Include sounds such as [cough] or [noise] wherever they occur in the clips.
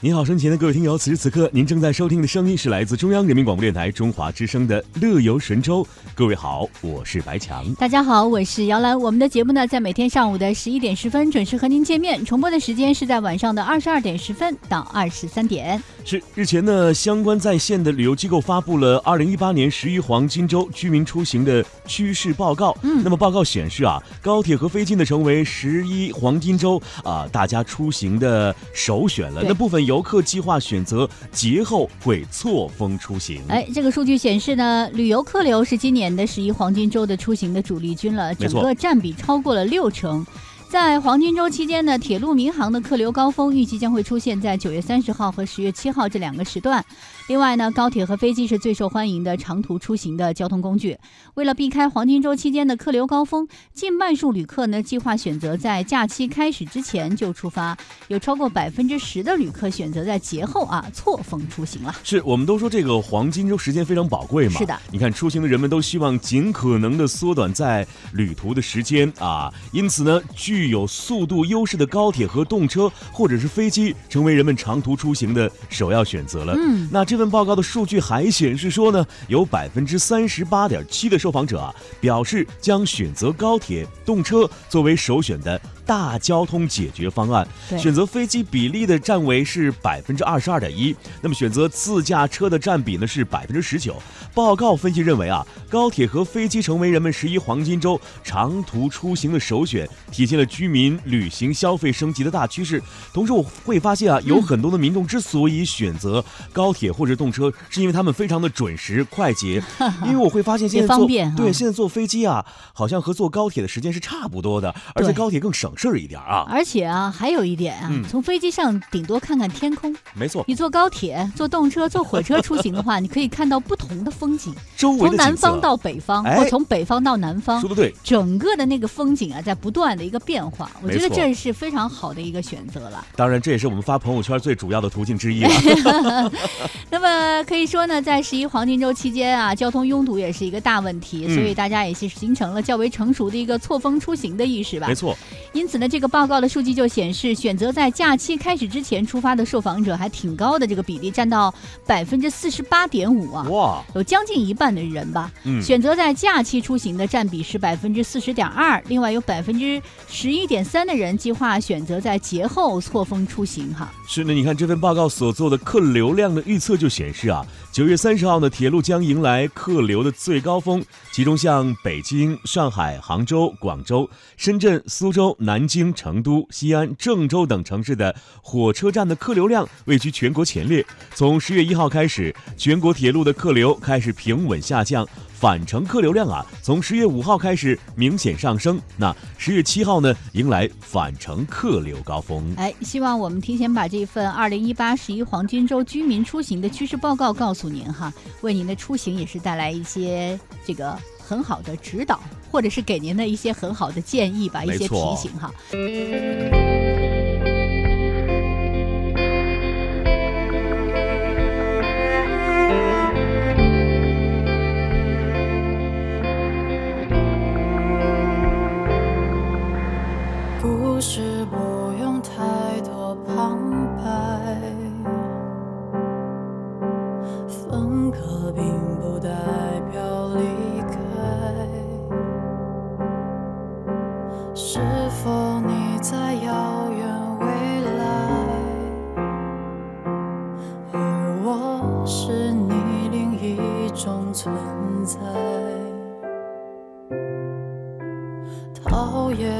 您好，身前的各位听友，此时此刻您正在收听的声音是来自中央人民广播电台中华之声的《乐游神州》。各位好，我是白强。大家好，我是姚兰。我们的节目呢，在每天上午的十一点十分准时和您见面，重播的时间是在晚上的二十二点十分到二十三点。是日前呢，相关在线的旅游机构发布了二零一八年十一黄金周居民出行的趋势报告。嗯，那么报告显示啊，高铁和飞机呢成为十一黄金周啊大家出行的首选了。那部分。游客计划选择节后会错峰出行。哎，这个数据显示呢，旅游客流是今年的十一黄金周的出行的主力军了，整个占比超过了六成。在黄金周期间呢，铁路民航的客流高峰预计将会出现在九月三十号和十月七号这两个时段。另外呢，高铁和飞机是最受欢迎的长途出行的交通工具。为了避开黄金周期间的客流高峰，近半数旅客呢计划选择在假期开始之前就出发，有超过百分之十的旅客选择在节后啊错峰出行了。是我们都说这个黄金周时间非常宝贵嘛？是的。你看出行的人们都希望尽可能的缩短在旅途的时间啊，因此呢，具有速度优势的高铁和动车或者是飞机成为人们长途出行的首要选择了。嗯，那这。这份报告的数据还显示说呢，有百分之三十八点七的受访者啊表示将选择高铁、动车作为首选的。大交通解决方案，选择飞机比例的占为是百分之二十二点一，那么选择自驾车的占比呢是百分之十九。报告分析认为啊，高铁和飞机成为人们十一黄金周长途出行的首选，体现了居民旅行消费升级的大趋势。同时，我会发现啊，有很多的民众之所以选择高铁或者动车，是因为他们非常的准时快捷。[laughs] 因为我会发现现在坐对现在坐飞机啊，好像和坐高铁的时间是差不多的，而且高铁更省。事儿一点啊，而且啊，还有一点啊，从飞机上顶多看看天空，没错。你坐高铁、坐动车、坐火车出行的话，[laughs] 你可以看到不同的风景，周围从南方到北方，或从北方到南方，说的对。整个的那个风景啊，在不断的一个变化，我觉得这是非常好的一个选择了。当然，这也是我们发朋友圈最主要的途径之一了。[laughs] [laughs] 那么可以说呢，在十一黄金周期间啊，交通拥堵也是一个大问题，所以大家也是形成了较为成熟的一个错峰出行的意识吧。没错。因此呢，这个报告的数据就显示，选择在假期开始之前出发的受访者还挺高的，这个比例占到百分之四十八点五啊！哇，有将近一半的人吧，嗯选择在假期出行的占比是百分之四十点二。另外有百分之十一点三的人计划选择在节后错峰出行哈。是的，你看这份报告所做的客流量的预测就显示啊，九月三十号呢，铁路将迎来客流的最高峰，其中像北京、上海、杭州、广州、深圳、苏州。南南京、成都、西安、郑州等城市的火车站的客流量位居全国前列。从十月一号开始，全国铁路的客流开始平稳下降，返程客流量啊，从十月五号开始明显上升。那十月七号呢，迎来返程客流高峰。哎，希望我们提前把这份二零一八十一黄金周居民出行的趋势报告告诉您哈，为您的出行也是带来一些这个很好的指导。或者是给您的一些很好的建议吧，一些提醒哈。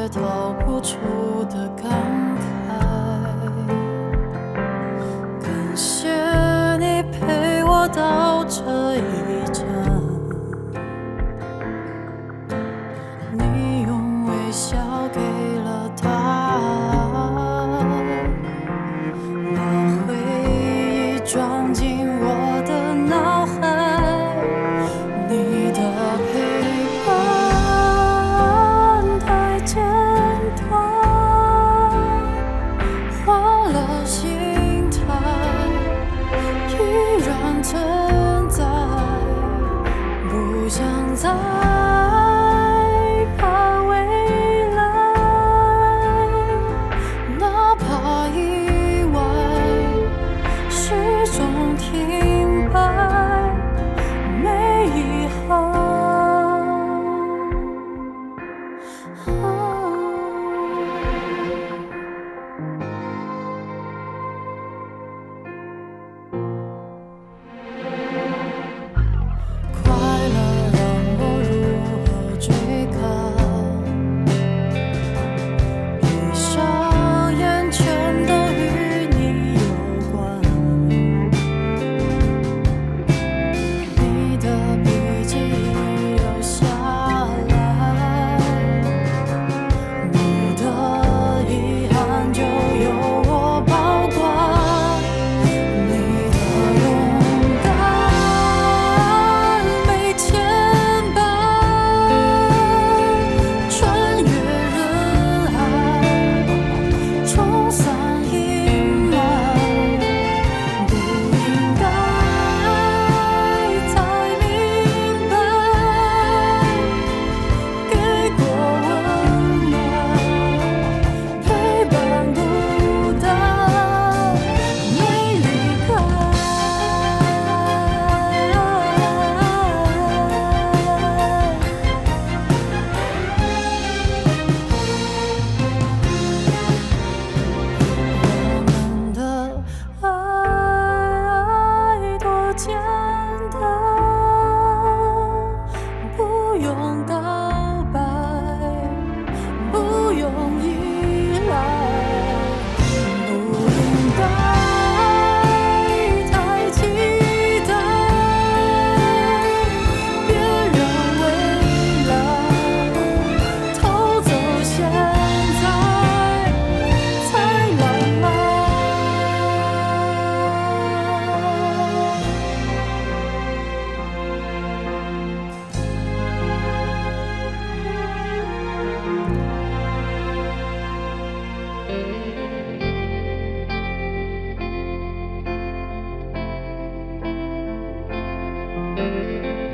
逃不出的感 Oh. 你。